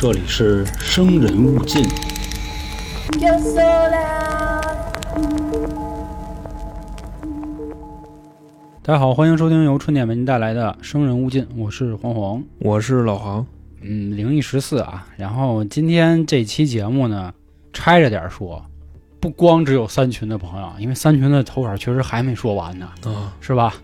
这里是生人勿近。Yo sola. 大家好，欢迎收听由春点为您带来的《生人勿近》，我是黄黄。我是老黄，嗯，灵异十四啊。然后今天这期节目呢，拆着点儿说，不光只有三群的朋友，因为三群的投稿确实还没说完呢，啊，是吧？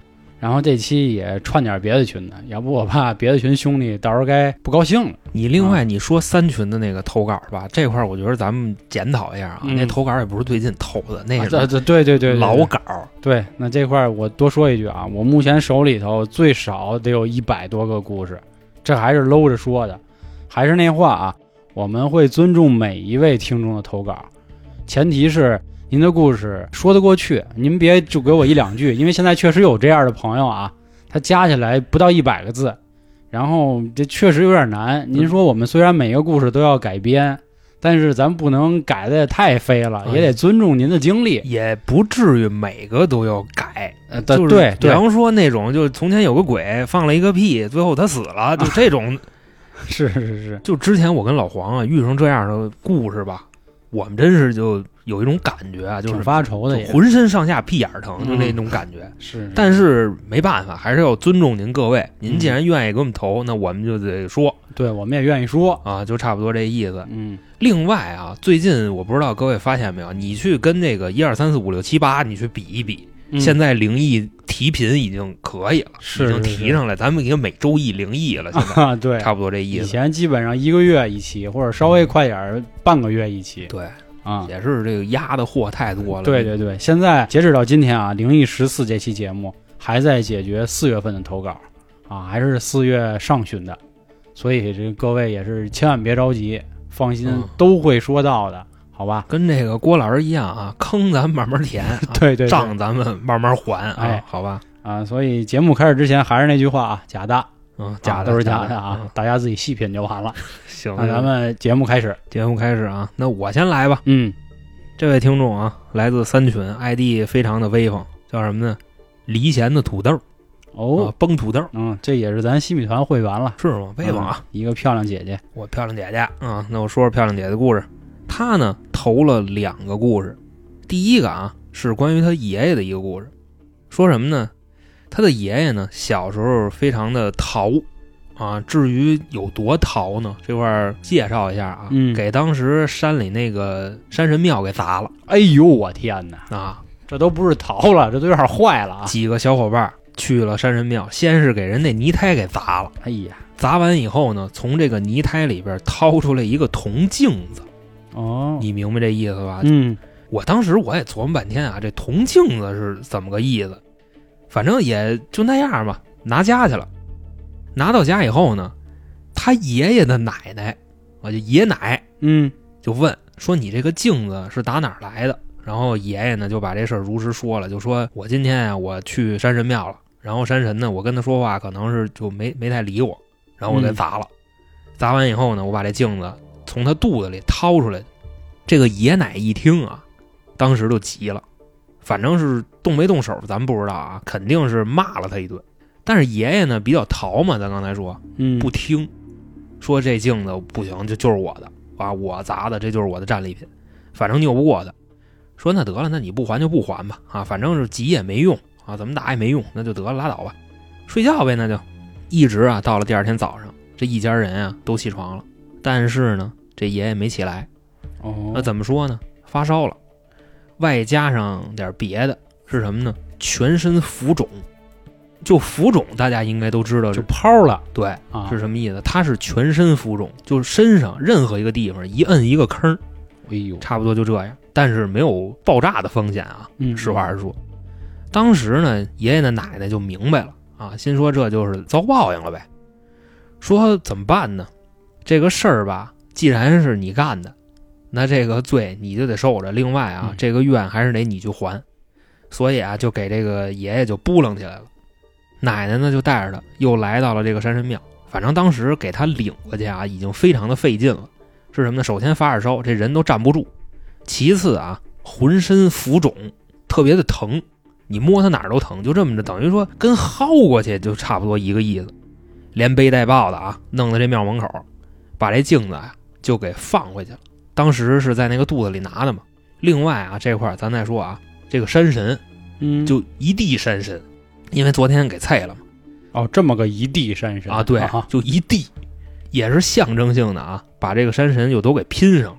然后这期也串点别的群的，要不我怕别的群兄弟到时候该不高兴了。你另外你说三群的那个投稿吧，这块儿我觉得咱们检讨一下啊，嗯那投稿也不是最近投的，那啊，是这这对对对对老稿，对，那这块儿我多说一句啊，我目前手里头最少得有一百多个故事，这还是搂着说的。还是那话啊，我们会尊重每一位听众的投稿，前提是您的故事说得过去，您别就给我一两句，因为现在确实有这样的朋友啊，他加起来不到一百个字，然后这确实有点难。您说我们虽然每个故事都要改编，但是咱不能改的也太飞了，也得尊重您的经历。也不至于每个都要改。呃，就是比方说那种，就从前有个鬼放了一个屁，最后他死了，就这种。是是是，就之前我跟老黄啊遇上这样的故事吧，我们真是就有一种感觉啊，就是发愁的浑身上下屁眼儿疼，就嗯那种感觉。是，但是没办法，还是要尊重您各位。您嗯既然愿意给我们投，那我们就得说。对我们也愿意说，啊，就差不多这意思。嗯。另外啊，最近我不知道各位发现没有，你去跟那个一二三四五六七八，你去比一比，嗯。现在灵异提频已经可以了，是已经提上来，咱们已经每周一灵异了，现在啊，对，差不多这意思。以。前基本上一个月一期，或者稍微快点儿半个月一期。对，啊。也是这个压的货太多了。对对对，现在截止到今天啊，灵异十四这期节目还在解决四月份的投稿啊，还是四月上旬的，所以这各位也是千万别着急，放心，嗯都会说到的，好吧？跟这个郭老师一样啊，坑咱们慢慢填，啊 对对对账咱们慢慢还啊哎，好吧？啊，所以节目开始之前还是那句话啊，假的，嗯，假的都是假的啊嗯，大家自己细品就完了。行，那咱们节目开始，节目开始啊，那我先来吧。嗯，这位听众啊，来自三群，ID 非常的威风，叫什么呢？离弦的土豆哦啊，，崩土豆嗯，这也是咱西米团会员了，是吗？威风啊！嗯，一个漂亮姐姐，我漂亮姐姐啊，那我说说漂亮姐姐的故事。她呢投了两个故事，第一个啊是关于她爷爷的一个故事，说什么呢？她的爷爷呢小时候非常的淘啊，至于有多淘呢？这块儿介绍一下啊，嗯给当时山里那个山神庙给砸了哎呦我天哪，啊！这都不是逃了，这都有点坏了啊！几个小伙伴去了山神庙，先是给人那泥胎给砸了，哎呀，砸完以后呢，从这个泥胎里边掏出来一个铜镜子，哦，你明白这意思吧？嗯我当时我也琢磨半天啊，这铜镜子是怎么个意思？反正也就那样吧，拿家去了。拿到家以后呢，他爷爷的奶奶，啊，就爷奶嗯就问说：“你这个镜子是打哪儿来的？”然后爷爷呢就把这事儿如实说了，就说我今天啊我去山神庙了，然后山神呢我跟他说话可能是就没没太理我，然后我给嗯砸了，砸完以后呢我把这镜子从他肚子里掏出来，这个爷奶一听啊，当时就急了，反正是动没动手咱们不知道啊，肯定是骂了他一顿，但是爷爷呢比较淘嘛，咱刚才说嗯，不听，说这镜子不行，这就是我的啊，我砸的，这就是我的战利品，反正拗不过他。说那得了，那你不还就不还吧，啊，反正是急也没用啊，怎么打也没用，那就得了，拉倒吧，睡觉呗，那就。一直啊，到了第二天早上，这一家人啊都起床了，但是呢，这爷爷没起来，哦，那怎么说呢？发烧了，外加上点别的，是什么呢？全身浮肿，就浮肿，大家应该都知道就是泡了对，啊？是什么意思？它是全身浮肿，就是身上任何一个地方一摁一个坑儿，哎呦，差不多就这样。但是没有爆炸的风险啊，嗯，实话实说。当时呢，爷爷的奶奶就明白了啊，心说这就是遭报应了呗。说怎么办呢？这个事儿吧，既然是你干的，那这个罪你就得受着。另外啊，嗯这个怨还是得你去还。所以啊，就给这个爷爷就扑棱起来了。奶奶呢，就带着他又来到了这个山神庙。反正当时给他领过去啊，已经非常的费劲了。是什么呢？首先发着烧，这人都站不住；其次啊，浑身浮肿，特别的疼，你摸他哪儿都疼，就这么着，等于说跟薅过去就差不多一个意思。连背带抱的啊，弄到这庙门口，把这镜子啊就给放回去了。当时是在那个肚子里拿的嘛。另外啊，这块儿咱再说啊，这个山神嗯，就一地山神，因为昨天给菜了嘛。哦，这么个一地山神啊，对，就一地，也是象征性的啊，把这个山神又都给拼上了。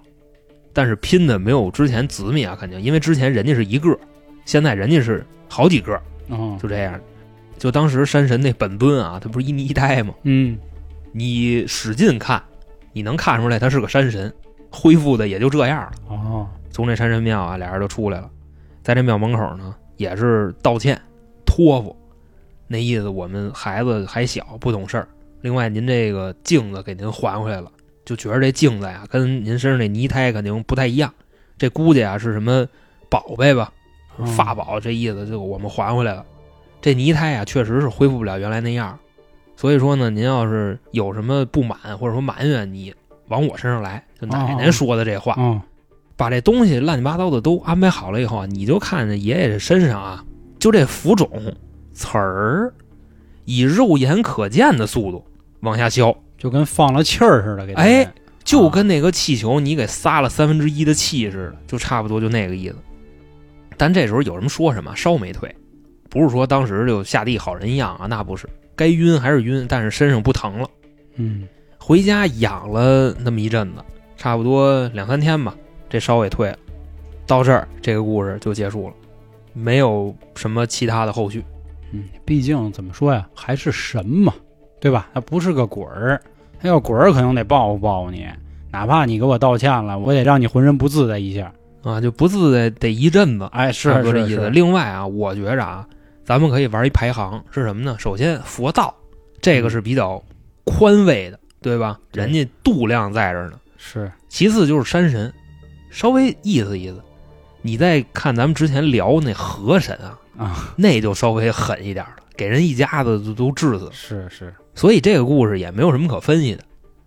但是拼的没有之前紫密啊，肯定，因为之前人家是一个，现在人家是好几个，嗯，就这样。就当时山神那本尊啊，他不是一泥胎吗？嗯，你使劲看，你能看出来他是个山神，恢复的也就这样了。哦，从这山神庙啊，俩人就出来了，在这庙门口呢，也是道歉托付，那意思我们孩子还小不懂事儿。另外，您这个镜子给您还回来了，就觉得这镜子呀跟您身上那泥胎肯定不太一样，这估计啊是什么宝贝吧，嗯法宝，这意思就我们还回来了。这泥胎啊确实是恢复不了原来那样，所以说呢，您要是有什么不满或者说埋怨，你往我身上来。就奶奶说的这话，嗯，把这东西乱七八糟的都安排好了以后啊，你就看着爷爷这身上啊，就这浮肿刺儿，以肉眼可见的速度往下消，就跟放了气儿似的，给他哎，就跟那个气球你给撒了三分之一的气似的，就差不多就那个意思。但这时候有什么说什么，烧没退，不是说当时就下地好人一样啊，那不是，该晕还是晕，但是身上不疼了。嗯，回家养了那么一阵子，差不多两三天吧，这烧也退了。到这儿，这个故事就结束了，没有什么其他的后续。嗯，毕竟怎么说呀，还是神嘛，对吧？他不是个鬼儿，他要鬼儿可能得报复报复你，哪怕你给我道歉了，我得让你浑身不自在一下。啊，就不自在得一阵子，哎，是差不多这意思。是是，另外啊，我觉着啊，咱们可以玩一排行，是什么呢？首先佛道，这个是比较宽慰的，对吧？人家度量在这儿呢。是，其次就是山神，稍微意思意思。你再看咱们之前聊那河神啊，啊，那就稍微狠一点了，给人一家子都都治死了。是是，所以这个故事也没有什么可分析的，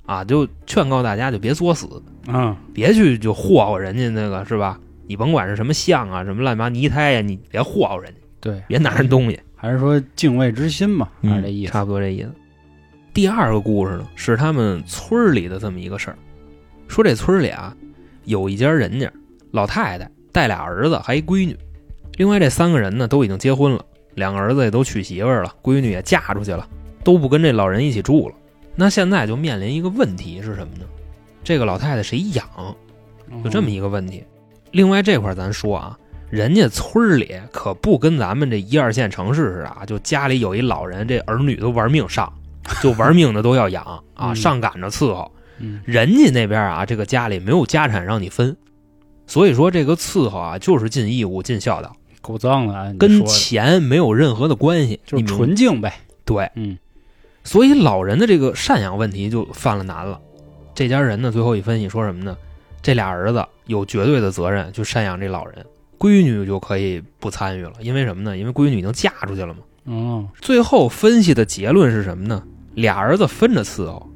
啊，就劝告大家就别作死，嗯，别去就霍霍人家那个是吧？你甭管是什么像啊，什么乱八泥胎呀、你别霍霍人家，对，别拿人东西，还是说敬畏之心嘛，还是这意思。嗯差不多这意思。第二个故事呢，是他们村儿里的这么一个事儿，说这村里啊，有一家人家老太太带俩儿子还一闺女，另外这三个人呢都已经结婚了，两个儿子也都娶媳妇儿了，闺女也嫁出去了，都不跟这老人一起住了。那现在就面临一个问题是什么呢？这个老太太谁养？就这么一个问题。另外这块儿咱说啊，人家村儿里可不跟咱们这一二线城市似的啊，就家里有一老人，这儿女都玩命上，就玩命的都要养啊，嗯上赶着伺候。嗯，人家那边啊，这个家里没有家产让你分，所以说这个伺候啊，就是尽义务、尽孝道，够脏的啊，跟钱没有任何的关系，就是你纯净呗。对。嗯所以老人的这个赡养问题就犯了难了。这家人呢，最后一分析说什么呢？这俩儿子有绝对的责任去赡养这老人，闺女就可以不参与了。因为什么呢？因为闺女已经嫁出去了嘛。哦，最后分析的结论是什么呢？俩儿子分着伺候，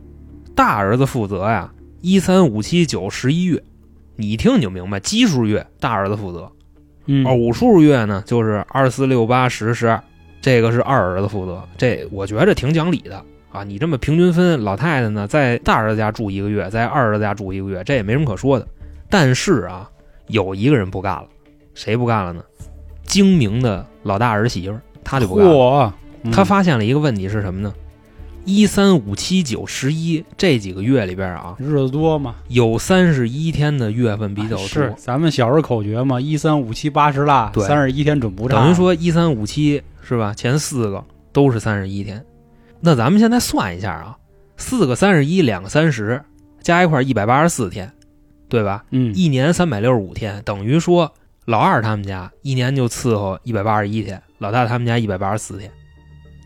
大儿子负责呀，一三五七九十一月，你一听你就明白，奇数月大儿子负责，嗯，偶数月呢就是二四六八十十二，这个是二儿子负责。这我觉着挺讲理的啊。你这么平均分，老太太呢在大儿子家住一个月，在二儿子家住一个月，这也没什么可说的。但是啊，有一个人不干了，谁不干了呢？精明的老大儿媳妇，她就不干了。嚯，嗯他发现了一个问题是什么呢？一三五七九十一这几个月里边啊，日子多嘛，有三十一天的月份比较多，是咱们小时候口诀嘛，一三五七八十腊，对三十一天准不差。等于说一三五七是吧？前四个都是三十一天。那咱们现在算一下啊，四个三十一，两个三十，加一块一百八十四天，对吧？嗯，一年三百六十五天，等于说老二他们家一年就伺候一百八十一天，老大他们家一百八十四天，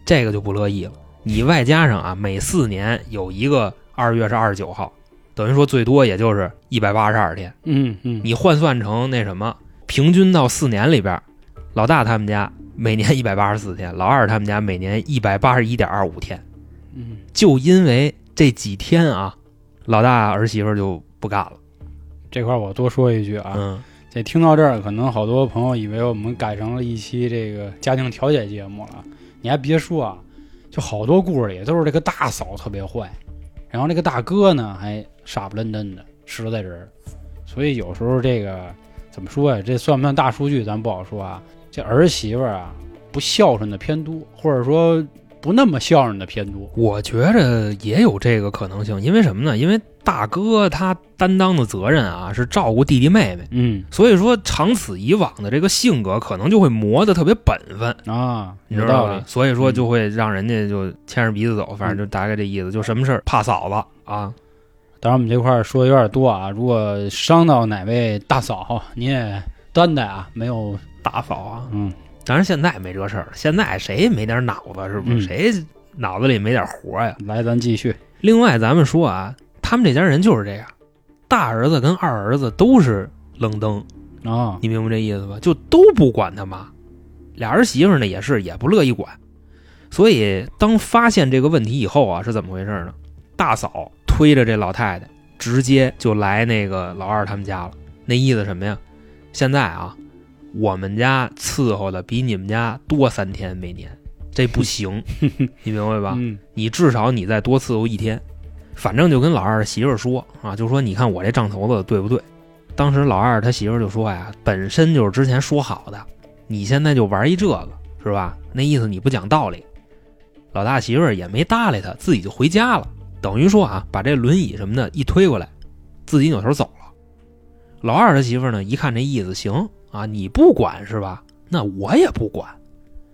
这个就不乐意了。你外加上啊，每四年有一个二月是二十九号，等于说最多也就是一百八十二天。嗯嗯，你换算成那什么，平均到四年里边，老大他们家每年一百八十四天，老二他们家每年一百八十一点二五天。嗯就因为这几天啊，老大儿媳妇就不干了。这块儿我多说一句啊，嗯，这听到这儿，可能好多朋友以为我们改成了一期这个家庭调解节目了。你还别说啊，就好多故事里都是这个大嫂特别坏，然后这个大哥呢还傻不愣登的实在人，所以有时候这个怎么说呀？这算不算大数据？咱不好说啊。这儿媳妇啊，不孝顺的偏多，或者说不那么孝顺的偏多。我觉着也有这个可能性，因为什么呢？因为大哥他担当的责任啊是照顾弟弟妹妹，嗯所以说长此以往的这个性格可能就会磨得特别本分，啊，你知道。吧所以说就会让人家就牵着鼻子走，反正就大概这意思，就什么事儿怕嫂子啊。当然，我们这块儿说的有点多啊，如果伤到哪位大嫂，你也担待啊，没有，大嫂啊，嗯当然现在没这事儿了，现在谁没点脑子是不是？嗯谁脑子里没点活呀？来，咱继续。另外，咱们说啊，他们这家人就是这样，大儿子跟二儿子都是愣登，啊，你明白这意思吧？就都不管他妈，俩儿媳妇呢也是也不乐意管，所以当发现这个问题以后啊，是怎么回事呢？大嫂推着这老太太，直接就来那个老二他们家了。那意思什么呀？现在啊，我们家伺候的比你们家多三天每年，这不行，你明白吧？嗯你至少你再多伺候一天。反正就跟老二媳妇说啊，就说你看我这账头子对不对？当时老二他媳妇就说呀，本身就是之前说好的，你现在就玩一这个是吧？那意思你不讲道理。老大媳妇也没搭理他，自己就回家了。等于说啊，把这轮椅什么的一推过来，自己扭头走了。老二他媳妇呢，一看这意思，行啊，你不管是吧？那我也不管，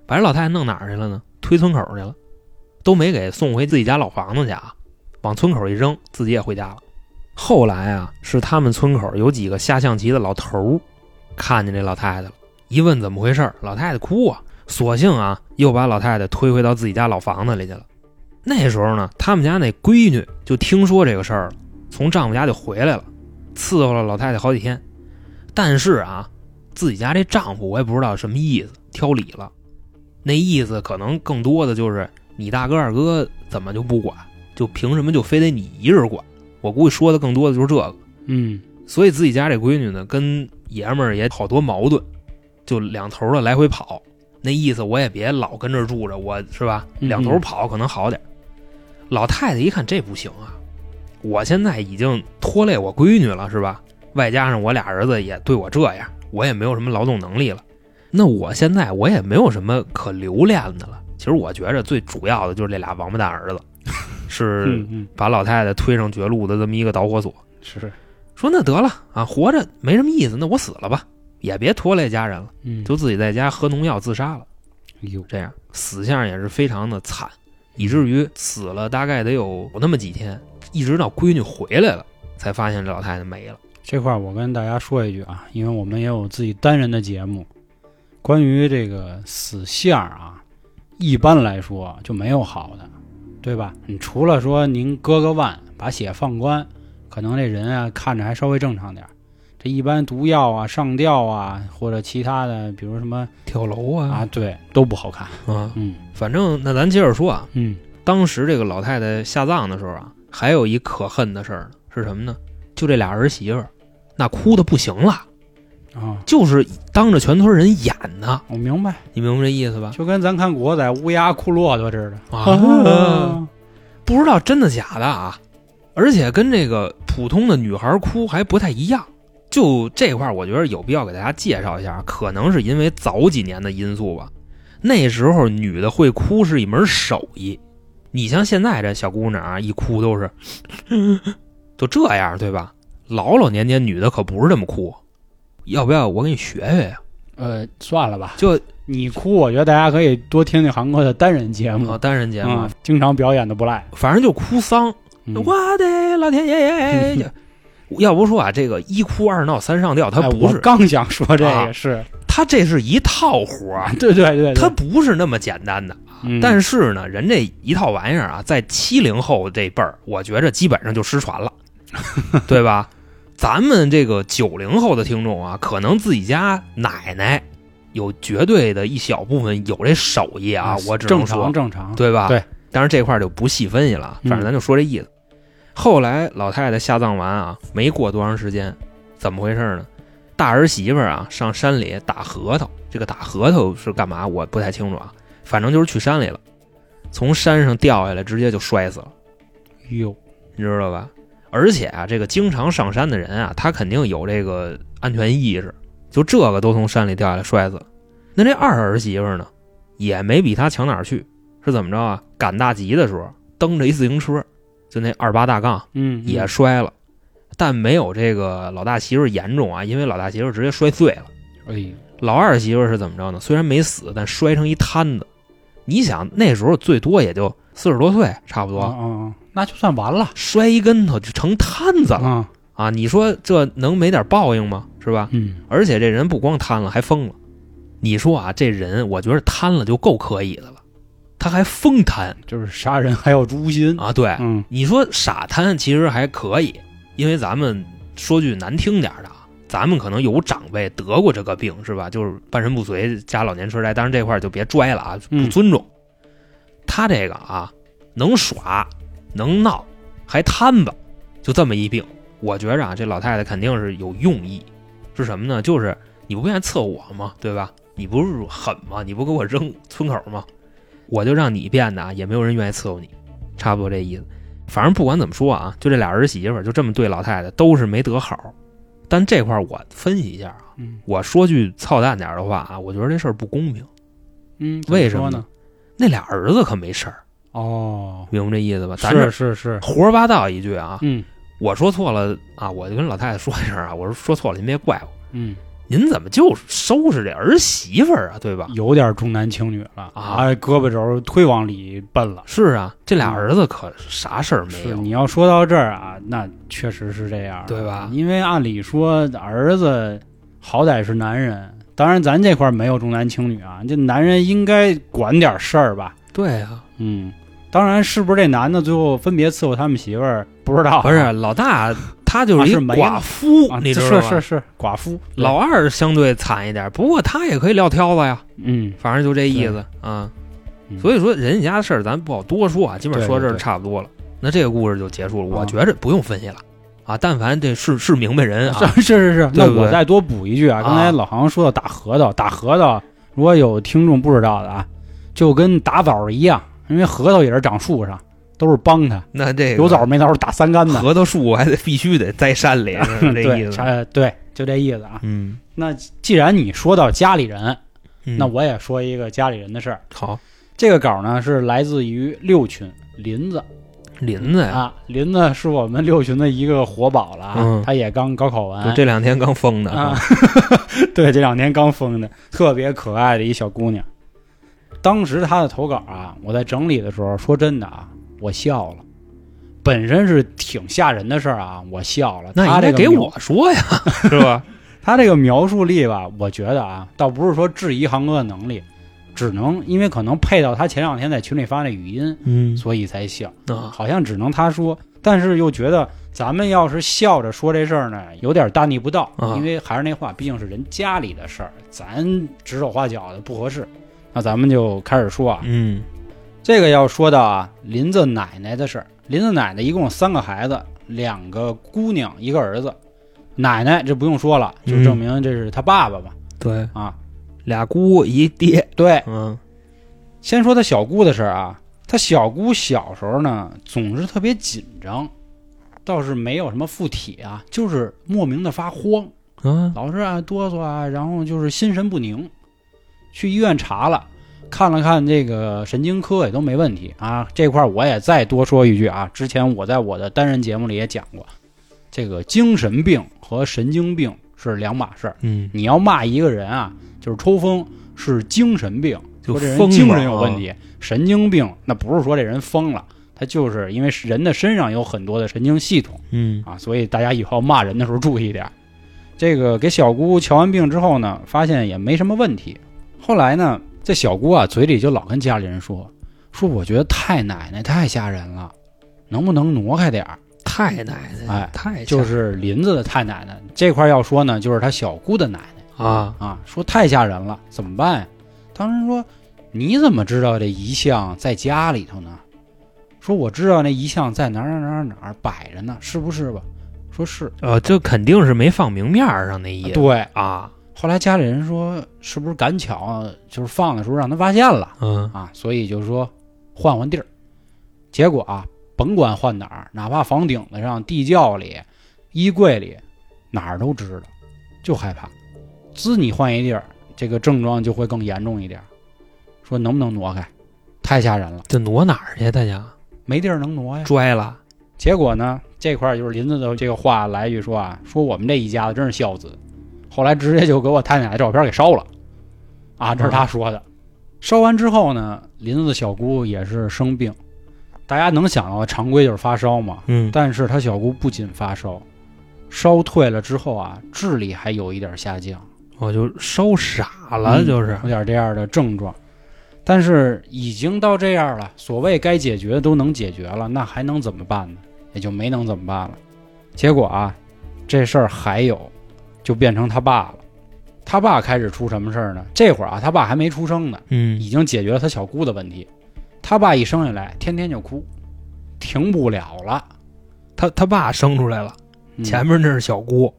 把这老太太弄哪儿去了呢？推村口去了，都没给送回自己家老房子去啊，往村口一扔，自己也回家了。后来啊，是他们村口有几个下象棋的老头儿看见这老太太了，一问怎么回事，老太太哭啊，索性啊又把老太太推回到自己家老房子里去了。那时候呢，他们家那闺女就听说这个事儿了，从丈夫家就回来了，伺候了老太太好几天。但是啊，自己家这丈夫我也不知道什么意思，挑理了。那意思可能更多的就是你大哥二哥怎么就不管，就凭什么就非得你一人管？我估计说的更多的就是这个。嗯所以自己家这闺女呢，跟爷们儿也好多矛盾，就两头的来回跑。那意思我也别老跟这儿住着，我是吧？嗯两头跑可能好点儿。老太太一看这不行啊，我现在已经拖累我闺女了，是吧？外加上我俩儿子也对我这样，我也没有什么劳动能力了。那我现在我也没有什么可留恋的了。其实我觉着最主要的就是这俩王八蛋儿子，是把老太太推上绝路的这么一个导火索。是，说那得了啊，活着没什么意思，那我死了吧，也别拖累家人了，嗯，就自己在家喝农药自杀了。哟，这样死相也是非常的惨，以至于死了大概得有那么几天，一直到闺女回来了，才发现这老太太没了。这块儿我跟大家说一句啊，因为我们也有自己单人的节目，关于这个死相啊，一般来说就没有好的，对吧？你除了说您割个腕，把血放光，可能这人啊看着还稍微正常点儿。这一般毒药啊、上吊啊，或者其他的，比如什么跳楼啊啊，对，都不好看。啊，嗯反正那咱接着说啊，嗯当时这个老太太下葬的时候啊，还有一可恨的事儿呢，是什么呢？就这俩儿媳妇儿，那哭的不行了，啊，就是当着全村人演呢，我明白，你明白这意思吧？就跟咱看国仔乌鸦哭骆驼似的啊，不知道真的假的啊，而且跟这个普通的女孩哭还不太一样。就这块儿，我觉得有必要给大家介绍一下，可能是因为早几年的因素吧。那时候女的会哭是一门手艺，你像现在这小姑娘啊，一哭都是 都这样，对吧？老老年间女的可不是这么哭，要不要我给你学学呀？呃，算了吧，就你哭，我觉得大家可以多听听韩哥的单人节目啊，单人节目，啊，经常表演的不赖。反正就哭丧。嗯我的老天爷！就 要不说啊，这个一哭二闹三上吊，它哎不是，我刚想说这个啊是，他这是一套活儿，对 对对，对它不是那么简单的。嗯但是呢，人这一套玩意儿啊，在七零后这辈儿，我觉着基本上就失传了，对吧？咱们这个九零后的听众啊，可能自己家奶奶有绝对的一小部分有这手艺啊，我只能正说常正常，对吧？对，当然这块就不细分析了，嗯反正咱就说这意思。后来老太太下葬完啊，没过多长时间，怎么回事呢？大儿媳妇啊上山里打核桃，这个打核桃是干嘛？我不太清楚啊，反正就是去山里了，从山上掉下来，直接就摔死了。哟，你知道吧？而且啊，这个经常上山的人啊，他肯定有这个安全意识，就这个都从山里掉下来摔死了。那这二儿媳妇呢，也没比他强哪儿去，是怎么着啊？赶大集的时候蹬着一自行车，就那二八大杠嗯，也摔了，但没有这个老大媳妇严重啊，因为老大媳妇直接摔碎了。哎，老二媳妇是怎么着呢？虽然没死，但摔成一摊子。你想那时候最多也就四十多岁，差不多，那就算完了摔一跟头就成摊子了啊，啊！你说这能没点报应吗？是吧？嗯，而且这人不光瘫了，还疯了。你说啊，这人我觉得瘫了就够可以的了，他还疯瘫就是杀人还要诛心，啊！对，嗯你说傻瘫其实还可以，因为咱们说句难听点的啊，咱们可能有长辈得过这个病，是吧？就是半身不遂加老年痴呆，当然这块儿就别拽了啊，不嗯尊重。他这个啊，能耍，能闹，还贪吧，就这么一病。我觉着啊，这老太太肯定是有用意，是什么呢？就是你不愿意伺候我吗？对吧？你不是狠吗？你不给我扔村口吗？我就让你变的啊，也没有人愿意伺候你，差不多这意思。反正不管怎么说啊，就这俩儿媳妇儿就这么对老太太都是没得好。但这块儿我分析一下啊，嗯我说句操蛋点儿的话啊，我觉得这事儿不公平。嗯，为什么呢？那俩儿子可没事儿，哦，明白这意思吧？咱是这是是，胡说八道一句啊，嗯我说错了啊，我就跟老太太说一声啊，我说说错了，您别怪我。嗯，您怎么就收拾这儿媳妇儿啊？对吧？有点重男轻女了啊胳膊肘忒往里奔了。是啊，这俩儿子可啥事儿没有。是你要说到这儿啊，那确实是这样，对吧因为按理说儿子好歹是男人，当然咱这块儿没有重男轻女啊，这男人应该管点事儿吧？对啊，嗯，当然是不是这男的最后分别伺候他们媳妇儿不知道啊，不是老大，他就是一寡妇，啊，你知道吧？是是。是寡妇，老二相对惨一点，不过他也可以撂挑子呀，嗯，反正就这意思啊。嗯。所以说人家家的事儿咱不好多说啊，基本上说这儿差不多了。那这个故事就结束了，我啊觉着不用分析了。啊。但凡这是是明白人啊，是是是是，那我再多补一句啊，刚才老航说到打核桃，打核桃，如果有听众不知道的啊，就跟打枣一样，因为核桃也是长树上，都是帮他，那这个有枣没枣打三竿子，核桃树我还得必须得栽山里，是这意对，思。啥对，就这意思啊。嗯，那既然你说到家里人，嗯。那我也说一个家里人的事儿。好。这个稿呢是来自于六群林子。林子呀，啊，林子是我们六群的一个活宝了啊，嗯。他也刚高考就完，这两天刚封的啊，对，这两天刚封的，特别可爱的一小姑娘。当时她的投稿啊，我在整理的时候，说真的啊，我笑了。本身是挺吓人的事儿啊，我笑了。那她这个描应该给我说呀，是吧？他这个描述力吧，我觉得啊，倒不是说质疑航哥的能力，只能因为可能配到他前两天在群里发那语音，嗯所以才笑。啊，好像只能他说，但是又觉得咱们要是笑着说这事儿呢，有点大逆不道，啊因为还是那话，毕竟是人家里的事儿，咱指手画脚的不合适。那咱们就开始说啊，嗯这个要说到啊，林子奶奶的事儿。林子奶奶一共有三个孩子，两个姑娘，一个儿子。奶奶这不用说了，就嗯证明这是他爸爸嘛。对，啊，俩姑一爹，对，嗯先说他小姑的事儿啊。他小姑小时候呢，总是特别紧张，倒是没有什么附体啊，就是莫名的发慌，嗯，老是啊哆嗦啊，然后就是心神不宁。去医院查了，看了看这个神经科也都没问题啊。这块儿我也再多说一句啊，之前我在我的单人节目里也讲过，这个精神病和神经病是两码事儿。嗯，你要骂一个人啊，就是抽风是精神病，就说这人精神有问啊题；神经病那不是说这人疯了，他就是因为人的身上有很多的神经系统嗯啊，所以大家以后骂人的时候注意一点。这个给小姑瞧完病之后呢，发现也没什么问题。后来呢，这小姑啊嘴里就老跟家里人说，说我觉得太奶奶太吓人了，能不能挪开点儿？太奶奶，哎太就是林子的太奶奶这块要说呢，就是他小姑的奶奶。啊，啊，说太吓人了，怎么办呀？当时说你怎么知道这遗像在家里头呢？说我知道那遗像在哪儿哪儿哪儿哪儿摆着呢，是不是吧？说是，呃，这肯定是没放明面上那意思对。啊，后来家里人说，是不是赶巧就是放的时候让他发现了嗯啊？所以就说换换地儿。结果啊，甭管换哪儿，哪怕房顶子上、地窖里、衣柜里，哪儿都知道，就害怕。滋，你换一地儿，这个症状就会更严重一点。说能不能挪开？太吓人了，这挪哪儿去？大家没地儿能挪呀。拽了，结果呢，这块儿就是林子的这个话来一句说啊，说我们这一家子真是孝子。后来直接就给我太奶奶照片给烧了，啊，这是他说的。烧完之后呢，林子的小姑也是生病，大家能想到的常规就是发烧嘛。嗯，但是他小姑不仅发烧，烧退了之后啊，智力还有一点下降，我就烧傻了，嗯就是有点这样的症状。但是已经到这样了，所谓该解决的都能解决了，那还能怎么办呢？也就没能怎么办了。结果啊，这事儿还有，就变成他爸了。他爸开始出什么事儿呢？这会儿啊，他爸还没出生呢，嗯已经解决了他小姑的问题。他爸一生下来，天天就哭，停不了了。他他爸生出来了，嗯前面那是小姑，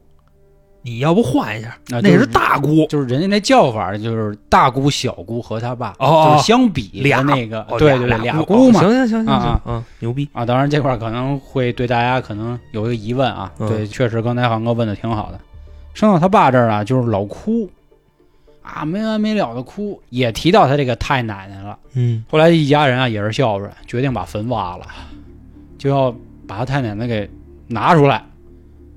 你要不换一下，啊就是那是大姑，就是人家那叫法，就是大姑、小姑和他爸，就是相比的俩那个，哦对对对，俩俩姑嘛哦，行行行行啊啊行，嗯，牛逼，啊，当然这块可能会对大家可能有一个疑问啊，嗯对，确实刚才航哥问的挺好的，生到他爸这儿啊，就是老哭，啊，没完没了的哭，也提到他这个太奶奶了。嗯后来一家人啊也是孝顺，决定把坟挖了，就要把他太奶奶给拿出来，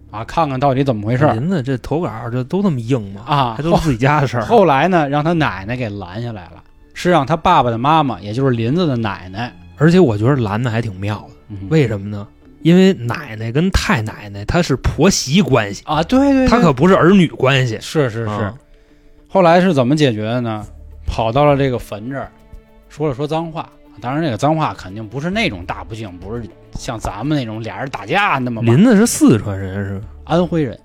啊，看看到底怎么回事儿林子这投稿这都这么硬吗？啊。还都是自己家的事儿。后来呢，让他奶奶给拦下来了，是让他爸爸的妈妈，也就是林子的奶奶，而且我觉得拦的还挺妙的，嗯为什么呢？因为奶奶跟太奶奶她是婆媳关系，啊，对对对，她可不是儿女关系。是是是。啊后来是怎么解决的呢？跑到了这个坟这儿，说了说脏话。当然，这个脏话肯定不是那种大不敬，不是像咱们那种俩人打架那么骂林子是四川人是吧？安徽人。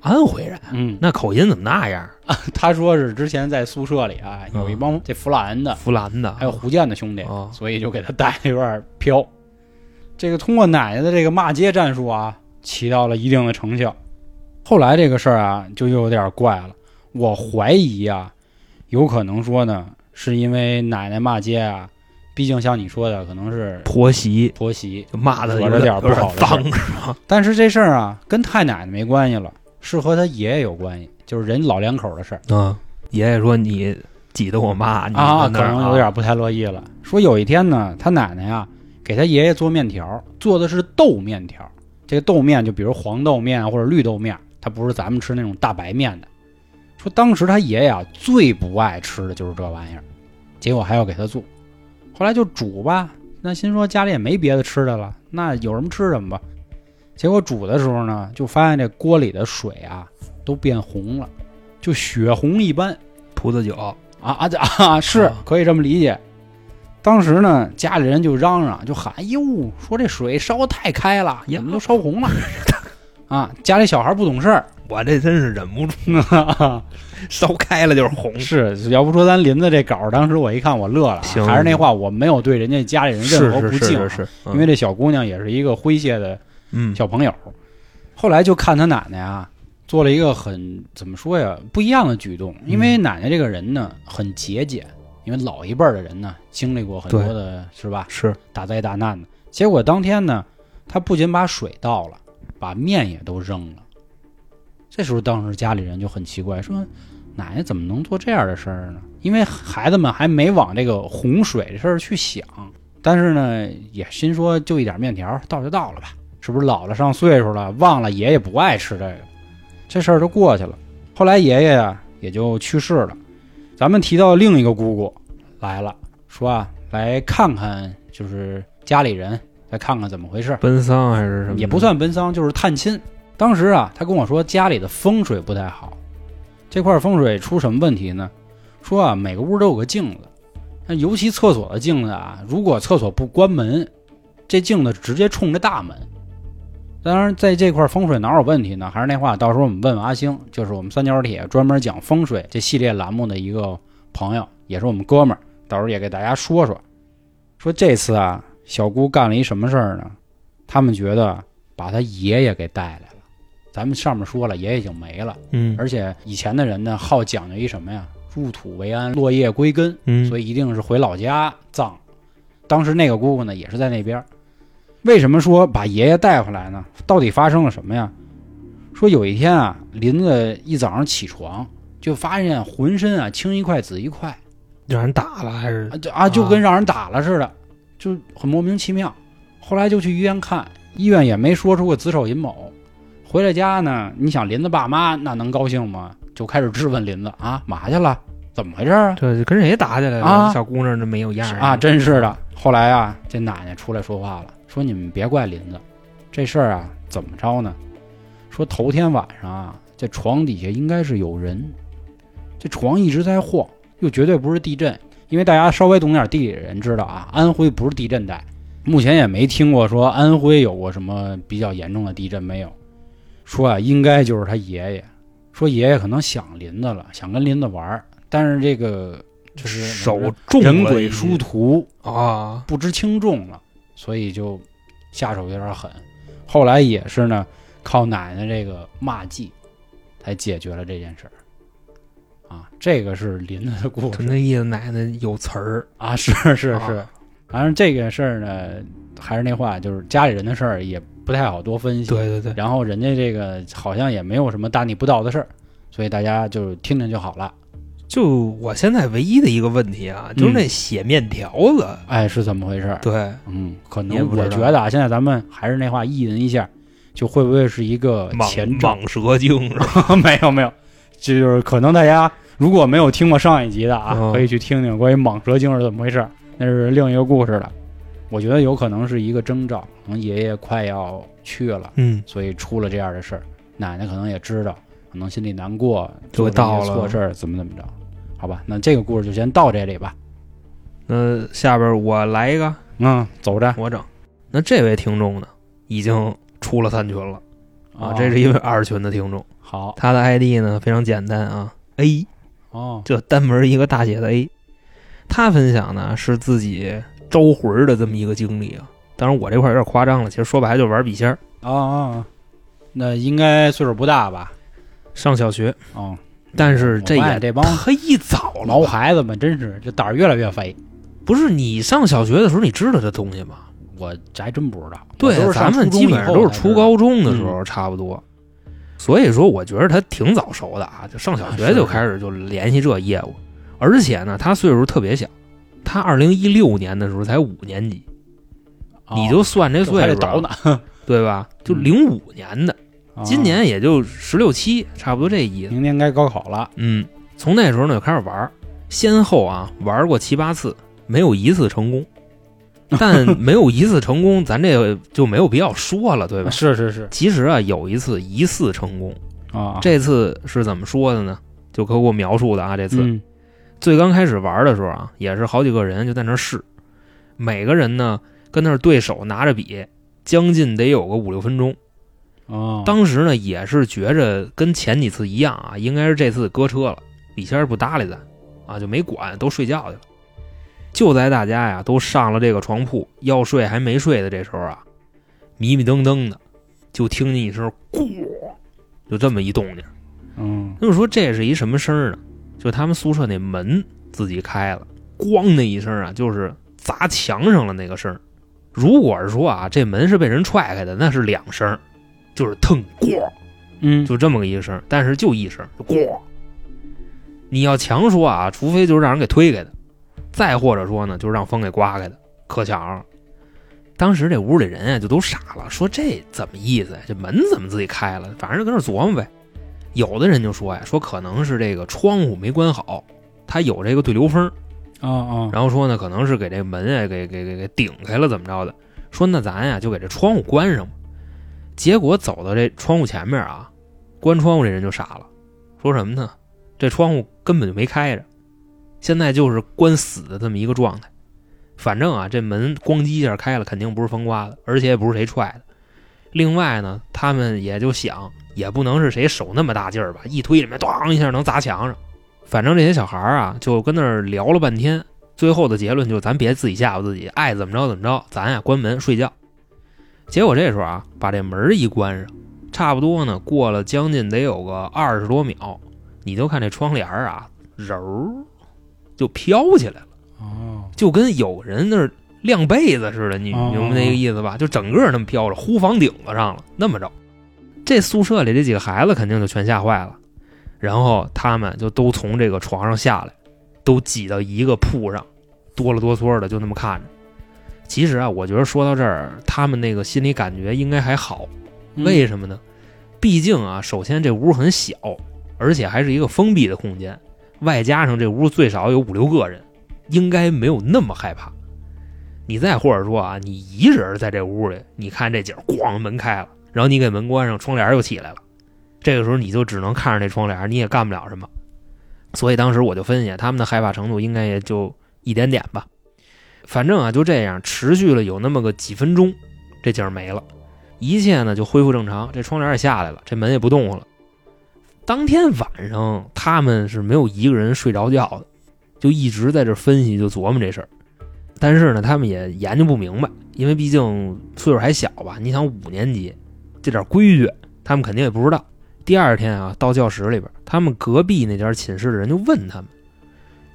安徽人，嗯，那口音怎么那样？他说是之前在宿舍里啊，嗯有一帮这弗兰的，弗兰的，还有福建的兄弟，哦所以就给他带的有点飘。这个通过奶奶的这个骂街战术啊，起到了一定的成效。后来这个事儿啊，就又有点怪了。我怀疑啊，有可能说呢，是因为奶奶骂街啊，毕竟像你说的，可能是婆媳婆媳。就骂的有点不好的脏是吧？但是这事儿啊，跟太奶奶没关系了，是和他爷爷有关系，就是人老两口的事儿。嗯，爷爷说你挤得我妈，你啊，可能有点不太乐意了。说有一天呢，他奶奶啊给他爷爷做面条，做的是豆面条。这个豆面就比如黄豆面或者绿豆面，它不是咱们吃那种大白面的。说当时他爷爷啊最不爱吃的就是这玩意儿，结果还要给他做。后来就煮吧，那心说家里也没别的吃的了，那有什么吃什么吧。结果煮的时候呢，就发现这锅里的水啊都变红了，就血红一般。葡萄酒，啊啊这啊，是啊可以这么理解。当时呢，家里人就嚷嚷，就喊：“哎呦，说这水烧得太开了，眼睛都烧红了？” 啊，家里小孩不懂事儿，我这真是忍不住，啊 烧开了就是红。是要不说咱林子这稿，当时我一看我乐了还是那话，我没有对人家家里人任何不是敬啊，是是是，因为这小姑娘也是一个诙谐的嗯小朋友。后来就看他奶奶啊，做了一个很怎么说呀不一样的举动，因为奶奶这个人呢很节俭，因为老一辈儿的人呢经历过很多的是吧是大灾大难的。结果当天呢，他不仅把水倒了，把面也都扔了。这时候，当时家里人就很奇怪，说奶奶怎么能做这样的事儿呢？因为孩子们还没往这个洪水的事儿去想，但是呢，也心说就一点面条，倒就倒了吧，是不是老了上岁数了，忘了爷爷不爱吃这个，这事儿就过去了。后来爷爷啊也就去世了，咱们提到另一个姑姑来了，说啊来看看，就是家里人来看看怎么回事，奔丧还是什么？也不算奔丧，就是探亲。当时啊，他跟我说家里的风水不太好，这块风水出什么问题呢？说啊，每个屋都有个镜子，那尤其厕所的镜子啊，如果厕所不关门，这镜子直接冲着大门。当然，在这块风水哪有问题呢？还是那话，到时候我们问问阿星，就是我们三角铁专门讲风水这系列栏目的一个朋友，也是我们哥们儿，到时候也给大家说说。说这次啊，小姑干了一什么事儿呢？他们觉得把他爷爷给带来了。咱们上面说了，爷爷已经没了，嗯而且以前的人呢，好讲究一什么呀？入土为安，落叶归根，嗯，所以一定是回老家葬。当时那个姑姑呢，也是在那边儿。为什么说把爷爷带回来呢？到底发生了什么呀？说有一天啊，林子一早上起床就发现浑身啊青一块紫一块，让人打了还是啊就啊就跟让人打了似的，就很莫名其妙。后来就去医院看，医院也没说出个子丑寅卯。回了家呢，你想林子爸妈那能高兴吗？就开始质问林子啊，嘛去了？怎么回事啊？这跟谁打起来了？啊小姑娘这没有样儿啊，真是的。后来啊，这奶奶出来说话了，说你们别怪林子，这事儿啊怎么着呢？说头天晚上啊，这床底下应该是有人，这床一直在晃，又绝对不是地震，因为大家稍微懂点地理的人知道啊，安徽不是地震带，目前也没听过说安徽有过什么比较严重的地震没有。说啊，应该就是他爷爷，说爷爷可能想林子了，想跟林子玩，但是这个就是手重了人鬼殊途，啊，不知轻重了，所以就下手有点狠。后来也是呢，靠奶奶这个骂技，才解决了这件事儿。啊，这个是林子的故事就那意思，奶奶有词儿，啊，是是啊是。反正这个事儿呢，还是那话，就是家里人的事儿也不太好多分析。对对对，然后人家这个好像也没有什么大逆不道的事儿，所以大家就听听就好了。就我现在唯一的一个问题啊，就是那写面条子，哎，是怎么回事？对，嗯，可能我觉得啊，现在咱们还是那话，意淫一下，就会不会是一个前兆？蟒蛇精？没有没有，这就是可能大家如果没有听过上一集的啊，嗯可以去听听关于蟒蛇精是怎么回事，那是另一个故事了。我觉得有可能是一个征兆，可能爷爷快要去了，嗯，所以出了这样的事儿。奶奶可能也知道，可能心里难过，就做到了错事儿，怎么怎么着？好吧，那这个故事就先到这里吧。那下边我来一个，嗯，走着我整。那这位听众呢，已经出了三群了啊，哦这是一位二群的听众，好他的 ID 呢非常简单啊，A 哦，就单门一个大写的 A。他分享呢是自己招魂儿的这么一个经历啊，当然我这块有点夸张了，其实说白了就是玩笔仙儿。啊啊，啊那应该岁数不大吧？上小学，哦，但是这也这帮忒早了毛，孩子们真是这胆儿越来越肥。不是你上小学的时候你知道这东西吗？我这还真不知道。对咱们基本上都是初高中的时候差不多，所以说我觉得他挺早熟的啊，就上小学就开始就联系这业务，而且呢，他岁数特别小，他二零一六年的时候才五年级，哦你就算这岁数。对吧？就嗯零五年的，今啊年也就十六七，差不多这意思。明年该高考了。嗯，从那时候呢就开始玩儿，先后啊玩过七八次，没有一次成功。但没有一次成功，咱这个就没有必要说了，对吧？是是是其实啊，有一次疑似成功，啊，这次是怎么说的呢？就可给我描述的啊，这次、嗯最刚开始玩的时候啊，也是好几个人就在那试，每个人呢跟那儿对手拿着笔，将近得有个五六分钟。哦，当时呢也是觉着跟前几次一样啊，应该是这次搁车了，李仙儿不搭理咱啊，就没管，都睡觉去了。就在大家呀都上了这个床铺，要睡还没睡的这时候啊，迷迷瞪瞪的，就听见一声“咣”，就这么一动静。嗯那么说这是一什么声呢？就他们宿舍那门自己开了，咣的一声啊，就是砸墙上了那个声。如果是说啊，这门是被人踹开的，那是两声儿，就是腾咣，嗯，就这么个一声，但是就一声，就咣。你要强说啊，除非就是让人给推开的，再或者说呢，就是让风给刮开的，可巧。当时这屋里人啊，就都傻了，说这怎么意思呀？这门怎么自己开了？反正就跟那琢磨呗。有的人就说呀，说可能是这个窗户没关好，它有这个对流风，啊啊，然后说呢，可能是给这门啊给给给给顶开了，怎么着的？说那咱呀就给这窗户关上吧。结果走到这窗户前面啊，关窗户这人就傻了，说什么呢？这窗户根本就没开着，现在就是关死的这么一个状态。反正啊，这门咣叽一下开了，肯定不是风刮的，而且也不是谁踹的。另外呢，他们也就想，也不能是谁手那么大劲儿吧，一推里面咣一下能砸墙上。反正这些小孩儿啊，就跟那儿聊了半天，最后的结论就是咱别自己吓唬自己，爱怎么着怎么着，咱呀关门睡觉。结果这时候啊，把这门一关上，差不多呢，过了将近得有个二十多秒，你就看这窗帘儿啊，柔就飘起来了，哦，就跟有人那儿晾被子似的，你哦明白那个意思吧？就整个那么飘着，呼房顶子上了，那么着。这宿舍里这几个孩子肯定就全吓坏了，然后他们就都从这个床上下来，都挤到一个铺上，哆了哆嗦的就那么看着。其实啊，我觉得说到这儿，他们那个心理感觉应该还好，嗯为什么呢？毕竟啊，首先这屋很小，而且还是一个封闭的空间，外加上这屋最少有五六个人，应该没有那么害怕。你再或者说啊，你一人在这屋里，你看这景，咣门开了，然后你给门关上，窗帘又起来了，这个时候你就只能看着这窗帘，你也干不了什么。所以当时我就分析，他们的害怕程度应该也就一点点吧。反正啊，就这样持续了有那么个几分钟，这景儿没了。一切呢就恢复正常，这窗帘也下来了，这门也不动了。当天晚上他们是没有一个人睡着觉的，就一直在这分析，就琢磨这事儿。但是呢，他们也研究不明白，因为毕竟岁数还小吧。你想五年级，这点规矩他们肯定也不知道。第二天啊，到教室里边，他们隔壁那家寝室的人就问他们，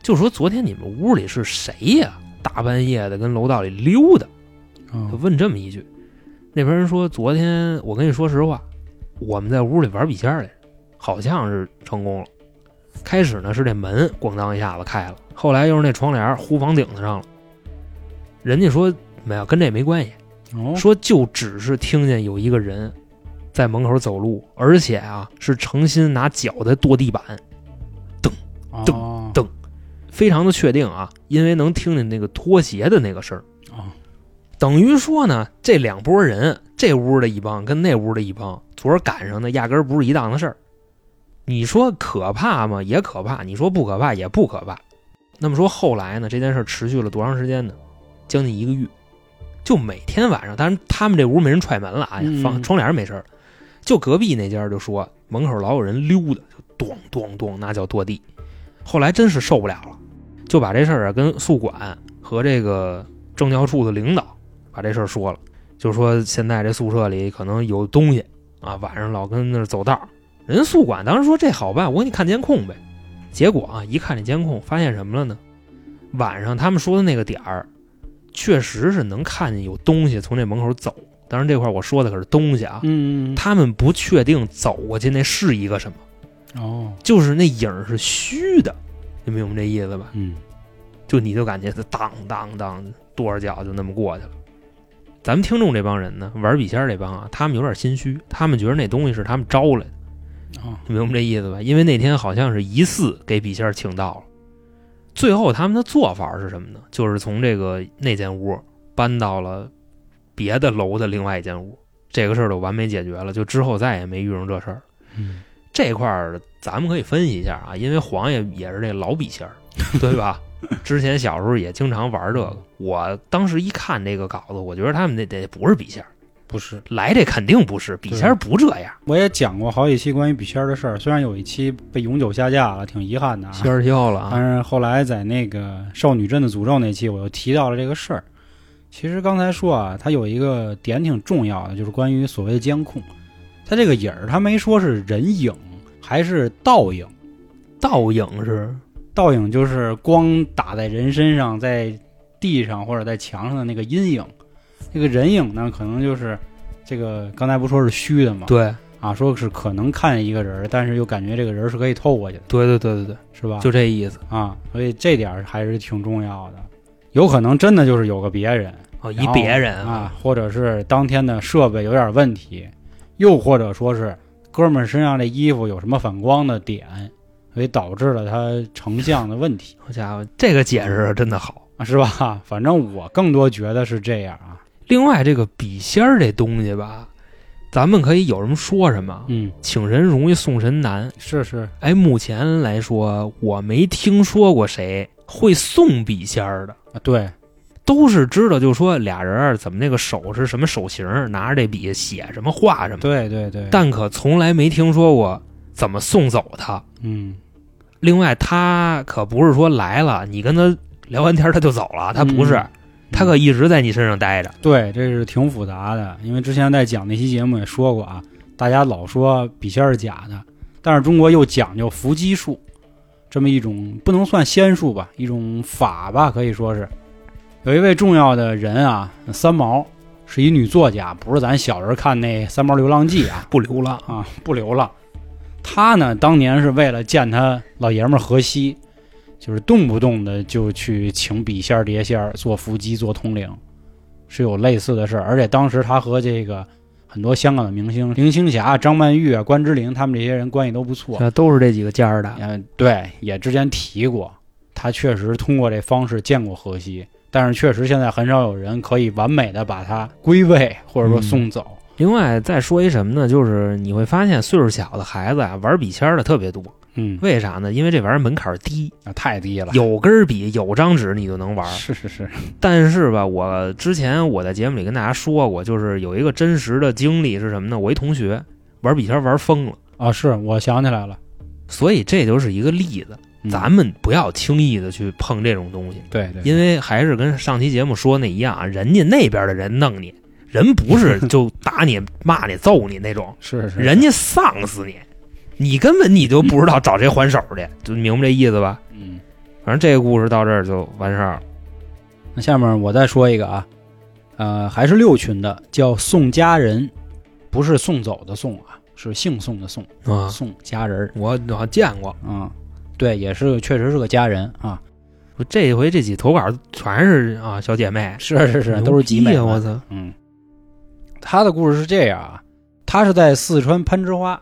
就说昨天你们屋里是谁呀？大半夜的跟楼道里溜达。就嗯问这么一句。那边人说：“昨天我跟你说实话，我们在屋里玩笔仙儿来着，好像是成功了。开始呢是这门咣当一下子开了，后来又是那窗帘呼房顶子上了。人家说没有，跟这没关系，哦，说就只是听见有一个人在门口走路，而且啊是诚心拿脚在跺地板，噔噔噔非常的确定啊，因为能听见那个拖鞋的那个声儿。啊等于说呢，这两拨人，这屋的一帮跟那屋的一帮，昨儿赶上的压根儿不是一档子事儿。你说可怕吗？也可怕。你说不可怕，也不可怕。那么说后来呢，这件事儿持续了多长时间呢？将近一个月。就每天晚上，当然他们这屋没人踹门了啊，嗯放窗帘没事儿。就隔壁那家就说门口老有人溜达，就咚咚咚那叫跺地。后来真是受不了了，就把这事儿啊跟宿管和这个政教处的领导把这事儿说了，就说现在这宿舍里可能有东西啊，晚上老跟那儿走道儿。人宿管当时说这好办，我给你看监控呗。结果啊，一看这监控，发现什么了呢？晚上他们说的那个点儿，确实是能看见有东西从这门口走。当然这块我说的可是东西啊，嗯他们不确定走过去那是一个什么，哦就是那影儿是虚的，你明白这意思吧？嗯就你就感觉是当当当跺着脚就那么过去了。咱们听众这帮人呢，玩笔仙这帮啊，他们有点心虚，他们觉得那东西是他们招来的，哦你明白这意思吧？因为那天好像是疑似给笔仙请到了。最后他们的做法是什么呢？就是从这个那间屋搬到了别的楼的另外一间屋，这个事儿就完美解决了，就之后再也没遇上这事儿。嗯这块儿咱们可以分析一下啊，因为黄爷也是这老笔仙儿，对吧？之前小时候也经常玩这个。我当时一看这个稿子，我觉得他们那得不是笔仙儿，不是，来这肯定不是笔仙儿，不这样。我也讲过好几期关于笔仙儿的事儿，虽然有一期被永久下架了，挺遗憾的啊。仙儿笑了但啊，是后来在那个少女镇的诅咒那期，我又提到了这个事儿。其实刚才说啊，它有一个点挺重要的，就是关于所谓的监控。它这个影儿，它没说是人影还是倒影，倒影是倒影就是光打在人身上，在地上或者在墙上的那个阴影。这个人影呢，可能就是这个刚才不说是虚的吗？对啊，说是可能看见一个人儿，但是又感觉这个人儿是可以透过去的，对对对对对，是吧？就这意思啊，所以这点儿还是挺重要的。有可能真的就是有个别人哦，一别人啊，，或者是当天的设备有点问题，又或者说是哥们儿身上这衣服有什么反光的点，所以导致了他成像的问题 好家伙，这个解释真的好。啊，是吧？反正我更多觉得是这样啊。另外，这个笔仙儿这东西吧，咱们可以有什么说什么，嗯，请神容易送神难。是是，哎，目前来说，我没听说过谁会送笔仙儿的，啊对，都是知道，就说俩人儿怎么那个手是什么手型，拿着这笔写什么画什么，对对对，但可从来没听说过怎么送走他。嗯另外，他可不是说来了，你跟他聊完天他就走了，他不是，嗯他可一直在你身上待着。对，这是挺复杂的，因为之前在讲那期节目也说过啊，大家老说笔仙是假的，但是中国又讲究伏击术，这么一种不能算仙术吧，一种法吧，可以说是。有一位重要的人啊，三毛是一女作家，不是咱小时候看那《三毛流浪记》啊 不流浪，啊，不流浪。她呢，当年是为了见她老爷们儿荷西，就是动不动的就去请笔仙儿、碟仙儿做伏击、做通灵，是有类似的事儿。而且当时她和这个很多香港的明星，林青霞、张曼玉啊、关之琳他们这些人关系都不错。这都是这几个家儿的。嗯，对，也之前提过，他确实通过这方式见过荷西，但是确实现在很少有人可以完美的把它归位或者说送走。另外再说一什么呢？就是你会发现岁数小的孩子啊，玩笔签的特别多。嗯，为啥呢？因为这玩意儿门槛低，啊，太低了。有根笔，有张纸，你就能玩。是是是，但是吧，我之前我在节目里跟大家说过，就是有一个真实的经历是什么呢？我一同学玩笔签玩疯了，啊，是我想起来了，所以这就是一个例子。嗯。咱们不要轻易的去碰这种东西，对对，因为还是跟上期节目说那一样啊，人家那边的人弄你，人不是 就打你、骂你、揍你那种，是是人家丧死你，你根本你就不知道找谁还手去，就明白这意思吧？嗯，反正这个故事到这儿就完事儿了。那下面我再说一个啊，呃，还是六群的，叫宋家人，不是送走的送啊，是姓宋的宋，啊，宋家人儿。我好像见过，啊，对，也是确实是个家人啊，这回这几投稿全是啊小姐妹，是是是，都是集美啊我操！嗯，他的故事是这样啊，他是在四川攀枝花，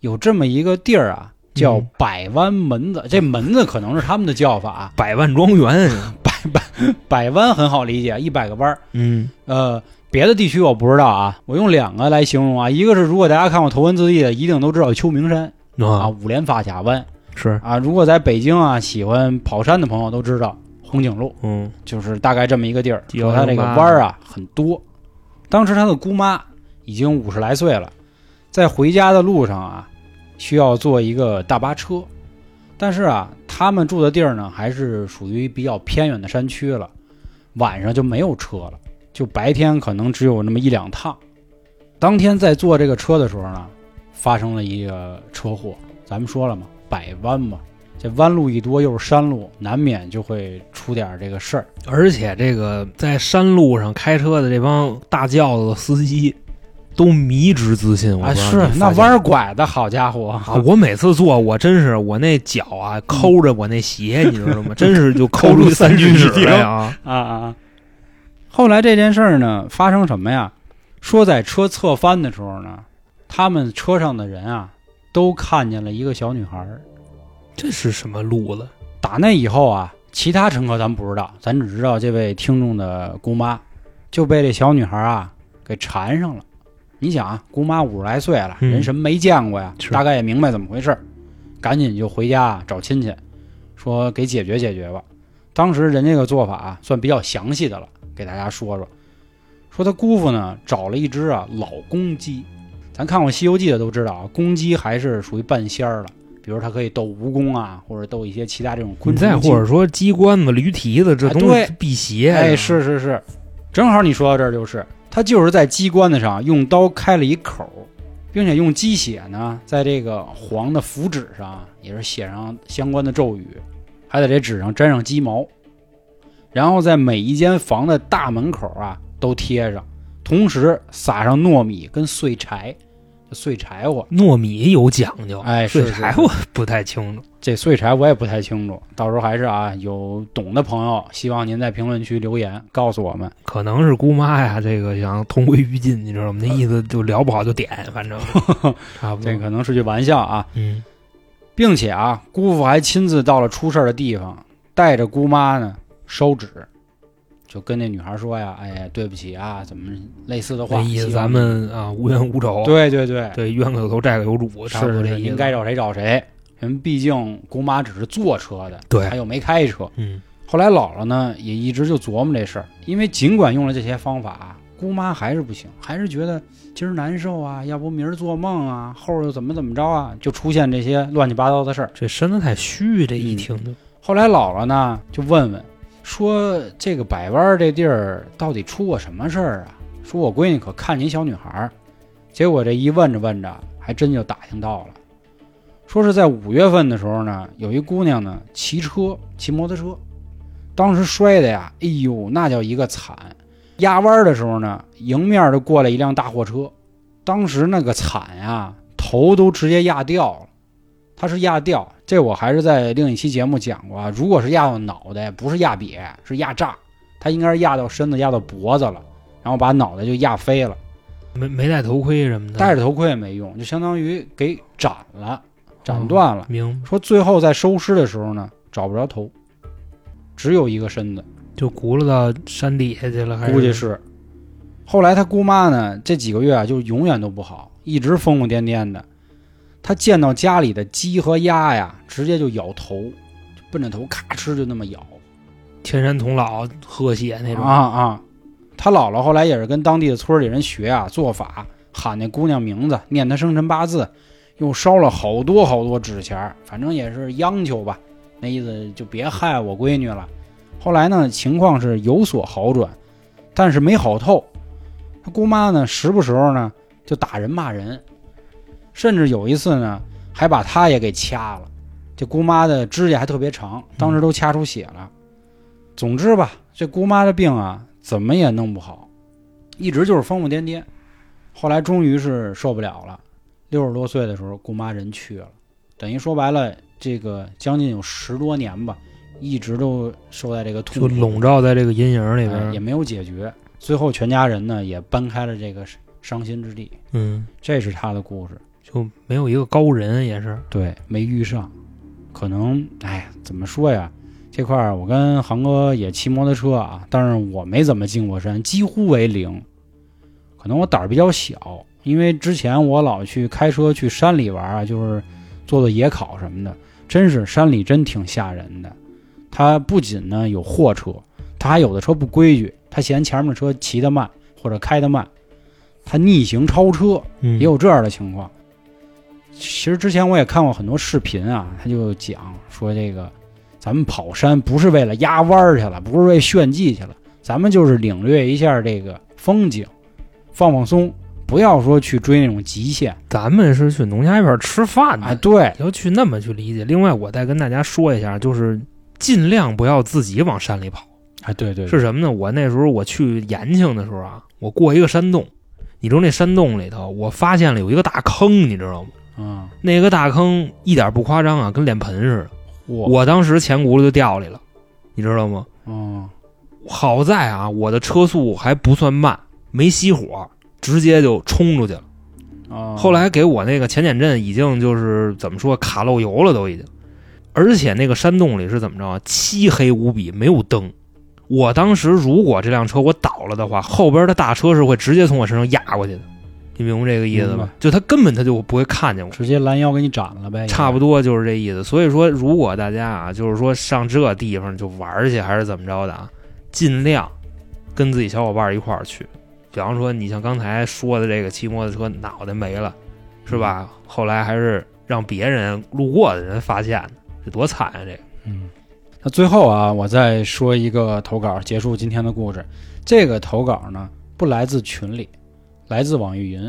有这么一个地儿啊，叫嗯百湾门子。这门子可能是他们的叫法啊，百万庄园，百百百湾很好理解，一百个弯儿。嗯呃，别的地区我不知道啊，我用两个来形容啊，一个是如果大家看过《头文字 D》的，一定都知道秋名山啊，啊五连发卡湾是啊。如果在北京啊，喜欢跑山的朋友都知道红景路。嗯就是大概这么一个地儿，幺它这个弯儿啊很多。当时他的姑妈已经五十来岁了，在回家的路上啊，需要坐一个大巴车，但是啊，他们住的地儿呢还是属于比较偏远的山区了，晚上就没有车了，就白天可能只有那么一两趟。当天在坐这个车的时候呢，发生了一个车祸。咱们说了嘛，百弯嘛，这弯路一多又是山路，难免就会出点这个事儿。而且这个在山路上开车的这帮大轿子的司机都迷之自信，我啊，不知道是那弯儿拐的好家伙啊！我每次坐，我真是我那脚啊抠着我那鞋，你知道吗？真是就抠出三居室来啊！啊啊！啊！后来这件事儿呢，发生什么呀？说在车侧翻的时候呢，他们车上的人啊，都看见了一个小女孩儿。这是什么路子？打那以后啊，其他乘客咱不知道，咱只知道这位听众的姑妈就被这小女孩啊给缠上了。你想啊，姑妈五十来岁了，嗯人什么没见过呀，是大概也明白怎么回事儿，赶紧就回家找亲戚，说给解决解决吧。当时人这个做法啊，算比较详细的了，给大家说说。说他姑父呢找了一只啊老公鸡，咱看过《西游记》的都知道啊，公鸡还是属于半仙儿了，比如它可以斗蜈蚣啊，或者斗一些其他这种昆虫。再或者说鸡冠子、驴蹄子，这东西辟邪。哎，是是是，正好你说到这儿就是，他就是在鸡冠子上用刀开了一口，并且用鸡血呢，在这个黄的符纸上也是写上相关的咒语，还在这纸上粘上鸡毛，然后在每一间房的大门口啊都贴上，同时撒上糯米跟碎柴，碎柴火。糯米有讲究，哎碎柴火不太清楚。这碎柴我也不太清楚，到时候还是啊有懂的朋友，希望您在评论区留言告诉我们。可能是姑妈呀，这个想同归于尽，你知道吗？那意思就聊不好就点，反正 差不多。这可能是句玩笑啊，嗯，并且啊，姑父还亲自到了出事儿的地方，带着姑妈呢烧纸，就跟那女孩说呀：“哎呀，对不起啊，怎么类似的话。”意思咱们啊无冤无仇，对对对，对冤可有头债可有主，差不多是这意思。是应该找谁找谁。因为毕竟姑妈只是坐车的，对她又没开车。嗯，后来姥姥呢也一直就琢磨这事儿，因为尽管用了这些方法啊，姑妈还是不行，还是觉得今儿难受啊，要不明儿做梦啊，后儿又怎么怎么着啊，就出现这些乱七八糟的事儿。这身子太虚，这一嗯听就后来姥姥呢就问问，说这个百湾这地儿到底出过什么事儿啊？说我闺女可看见小女孩儿，结果这一问着问着，还真就打听到了，说是在五月份的时候呢，有一姑娘呢骑车骑摩托车，当时摔的呀，哎呦，那叫一个惨。压弯的时候呢，迎面就过来一辆大货车，当时那个惨呀，头都直接压掉了。他是压掉，这我还是在另一期节目讲过啊。如果是压到脑袋，不是压瘪，是压炸，他应该是压到身子、压到脖子了，然后把脑袋就压飞了。没没戴头盔什么的，戴着头盔也没用，就相当于给斩了，斩断了。明说最后在收尸的时候呢，找不着头，只有一个身子，就轱辘到山底下去了，还估计是。后来他姑妈呢，这几个月啊，就永远都不好，一直疯疯癫癫的。他见到家里的鸡和鸭呀，直接就咬头，就奔着头咔哧就那么咬。天山童姥喝血那种啊啊！他姥姥后来也是跟当地的村里人学啊做法，喊那姑娘名字，念她生辰八字，又烧了好多好多纸钱，反正也是央求吧，那意思就别害我闺女了。后来呢，情况是有所好转，但是没好透。他姑妈呢，时不时候呢就打人骂人，甚至有一次呢，还把他也给掐了。这姑妈的指甲还特别长，当时都掐出血了。总之吧，这姑妈的病啊，怎么也弄不好，一直就是疯疯癫癫。后来终于是受不了了，六十多岁的时候，姑妈人去了，等于说白了，这个将近有十多年吧，一直都受在这个痛笼罩在这个阴影里哎边也。没有解决。最后全家人呢也搬开了这个伤心之地，嗯，这是他的故事。就没有一个高人，也是对，没遇上，可能哎，怎么说呀？这块儿我跟航哥也骑摩托车啊，但是我没怎么进过山，几乎为零。可能我胆儿比较小，因为之前我老去开车去山里玩啊，就是做做野考什么的，真是山里真挺吓人的。它不仅呢有货车，它还有的车不规矩，它嫌前面车骑得慢或者开得慢，它逆行超车，也有这样的情况。其实之前我也看过很多视频啊，他就讲说这个咱们跑山不是为了压弯儿去了，不是为炫技去了，咱们就是领略一下这个风景，放放松，不要说去追那种极限。咱们是去农家院吃饭的，哎，对，要去那么去理解。另外，我再跟大家说一下，就是尽量不要自己往山里跑。哎，对对，是什么呢？我那时候我去延庆的时候啊，我过一个山洞，你知道那山洞里头，我发现了有一个大坑，你知道吗？嗯，那个大坑一点不夸张啊，跟脸盆似的。我我当时前轱辘就掉里了，你知道吗？嗯好在啊，我的车速还不算慢，没熄火，直接就冲出去了。哦，后来给我那个前减震已经就是怎么说卡漏油了都已经，而且那个山洞里是怎么着啊？漆黑无比，没有灯。我当时如果这辆车我倒了的话，后边的大车是会直接从我身上压过去的，你明白这个意思吧？就他根本他就不会看见我。直接拦腰给你斩了呗，差不多就是这意思。所以说，如果大家啊，就是说上这地方就玩去，还是怎么着的啊，尽量跟自己小伙伴一块儿去。比方说，你像刚才说的这个骑摩托车脑袋没了，是吧？后来还是让别人路过的人发现的，这多惨啊！这个，嗯，那最后啊，我再说一个投稿，结束今天的故事。这个投稿呢，不来自群里，来自网易云。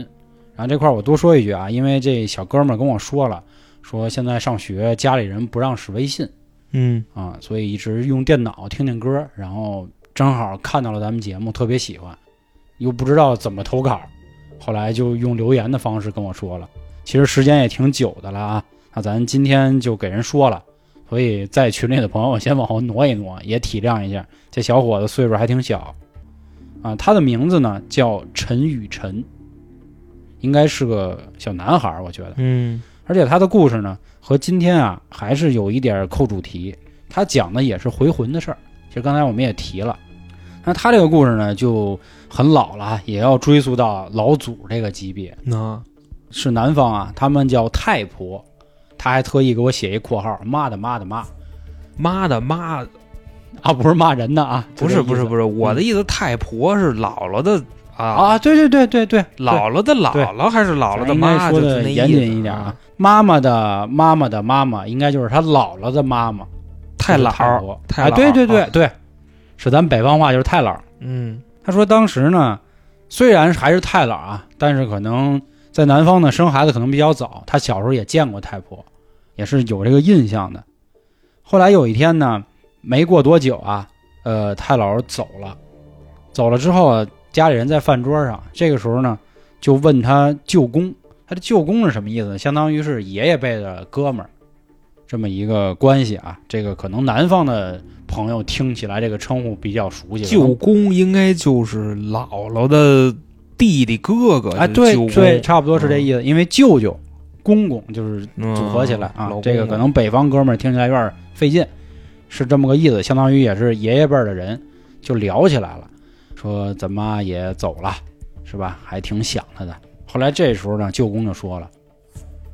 然后这块儿我多说一句啊，因为这小哥们儿跟我说了，说现在上学家里人不让使微信嗯啊，所以一直用电脑听听歌，然后正好看到了咱们节目，特别喜欢，又不知道怎么投稿，后来就用留言的方式跟我说了。其实时间也挺久的了啊，那咱今天就给人说了。所以在群里的朋友先往后挪一挪，也体谅一下，这小伙子岁数还挺小，啊，他的名字呢叫陈雨辰，应该是个小男孩儿，我觉得。嗯而且他的故事呢和今天啊还是有一点扣主题，他讲的也是回魂的事儿。其实刚才我们也提了，那他这个故事呢就很老了啊，也要追溯到老祖这个级别，那是南方啊，他们叫太婆。他还特意给我写一括号，妈的妈的妈妈的妈，啊，不是骂人的啊，不是不是不是是，我的意思，太婆是姥姥的啊，啊，对对对对对，姥姥的姥姥还是姥姥的妈？说的严谨一点啊。妈妈的妈妈的妈妈，应该就是她姥姥的妈妈，太姥太姥对对对啊对，是咱北方话就是太姥。嗯他说当时呢，虽然还是太姥啊，但是可能在南方呢生孩子可能比较早，他小时候也见过太婆，也是有这个印象的。后来有一天呢，没过多久啊，呃，太姥走了，走了之后啊，家里人在饭桌上，这个时候呢，就问他舅公，他的舅公是什么意思呢？相当于是爷爷辈的哥们儿，这么一个关系啊。这个可能南方的朋友听起来这个称呼比较熟悉，舅公应该就是姥姥的弟弟哥哥哎，对对，差不多是这意思。因为舅舅、公公就是组合起来啊，嗯这个可能北方哥们儿听起来有点费劲，是这么个意思，相当于也是爷爷辈的人就聊起来了，说咱妈也走了，是吧？还挺想他的。后来这时候呢，舅公就说了，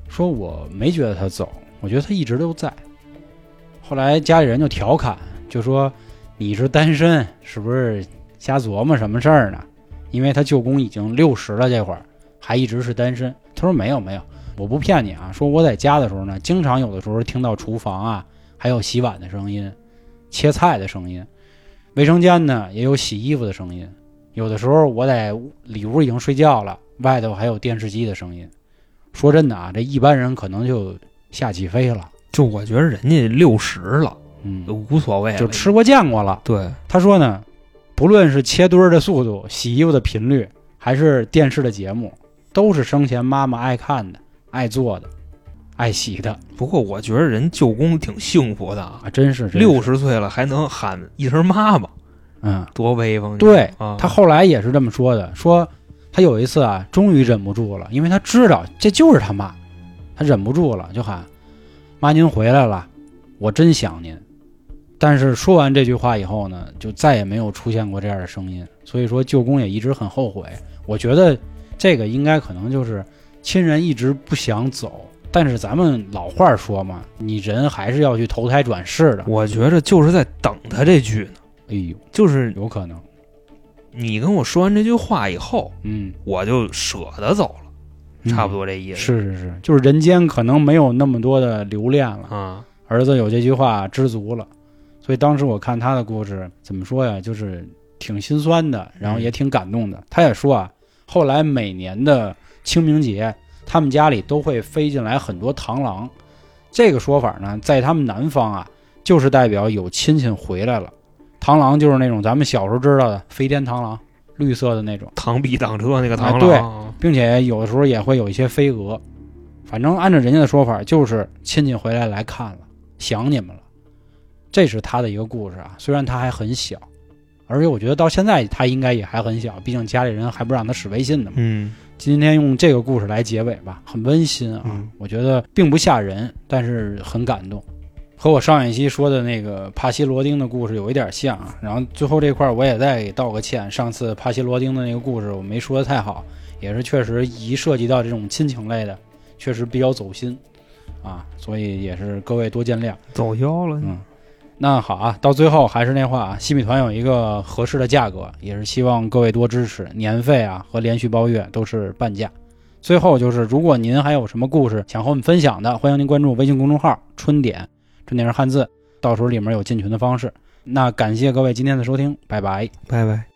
说我没觉得他走，我觉得他一直都在。后来家里人就调侃，就说你是单身，是不是瞎琢磨什么事儿呢？因为他舅公已经六十了，这会儿还一直是单身。他说没有没有，我不骗你啊，说我在家的时候呢，经常有的时候听到厨房啊，还有洗碗的声音、切菜的声音，卫生间呢也有洗衣服的声音。有的时候我在里屋已经睡觉了，外头还有电视机的声音。说真的啊，这一般人可能就吓起飞了，就我觉得人家六十了嗯，无所谓，就吃过见过了。对，他说呢，不论是切墩儿的速度、洗衣服的频率，还是电视的节目，都是生前妈妈爱看的、爱做的、爱洗的不过我觉得人舅公挺幸福的啊，啊，真是真是六，十岁了还能喊一声妈妈，嗯，多威风！对啊，他后来也是这么说的，说他有一次啊，终于忍不住了，因为他知道这就是他妈，他忍不住了，就喊妈您回来了，我真想您。但是说完这句话以后呢，就再也没有出现过这样的声音，所以说舅公也一直很后悔。我觉得这个应该可能就是亲人一直不想走，但是咱们老话说嘛，你人还是要去投胎转世的。我觉着就是在等他这句呢，哎呦，就是有可能，你跟我说完这句话以后，嗯，我就舍得走了，差不多这意思。是是是，就是人间可能没有那么多的留恋了。啊，儿子有这句话知足了，所以当时我看他的故事，怎么说呀，就是挺心酸的，然后也挺感动的。他也说啊，后来每年的清明节，他们家里都会飞进来很多螳螂。这个说法呢，在他们南方啊，就是代表有亲戚回来了。螳螂就是那种咱们小时候知道的飞天螳螂，绿色的那种。螳臂挡车那个螳哎对，并且有的时候也会有一些飞蛾。反正按照人家的说法，就是亲戚回来来看了，想你们了。这是他的一个故事啊，虽然他还很小，而且我觉得到现在他应该也还很小，毕竟家里人还不让他使微信呢嘛。嗯，今天用这个故事来结尾吧，很温馨啊，嗯我觉得并不吓人，但是很感动，和我上一期说的那个帕西罗丁的故事有一点像啊。然后最后这块儿我也再给道个歉，上次帕西罗丁的那个故事我没说的太好，也是确实一涉及到这种亲情类的，确实比较走心啊，所以也是各位多见谅。走腰了。嗯，那好啊，到最后还是那话啊，西米团有一个合适的价格，也是希望各位多支持，年费啊和连续包月都是半价。最后就是，如果您还有什么故事想和我们分享的，欢迎您关注微信公众号“春点”，春点是汉字，到时候里面有进群的方式。那感谢各位今天的收听，拜拜。拜拜。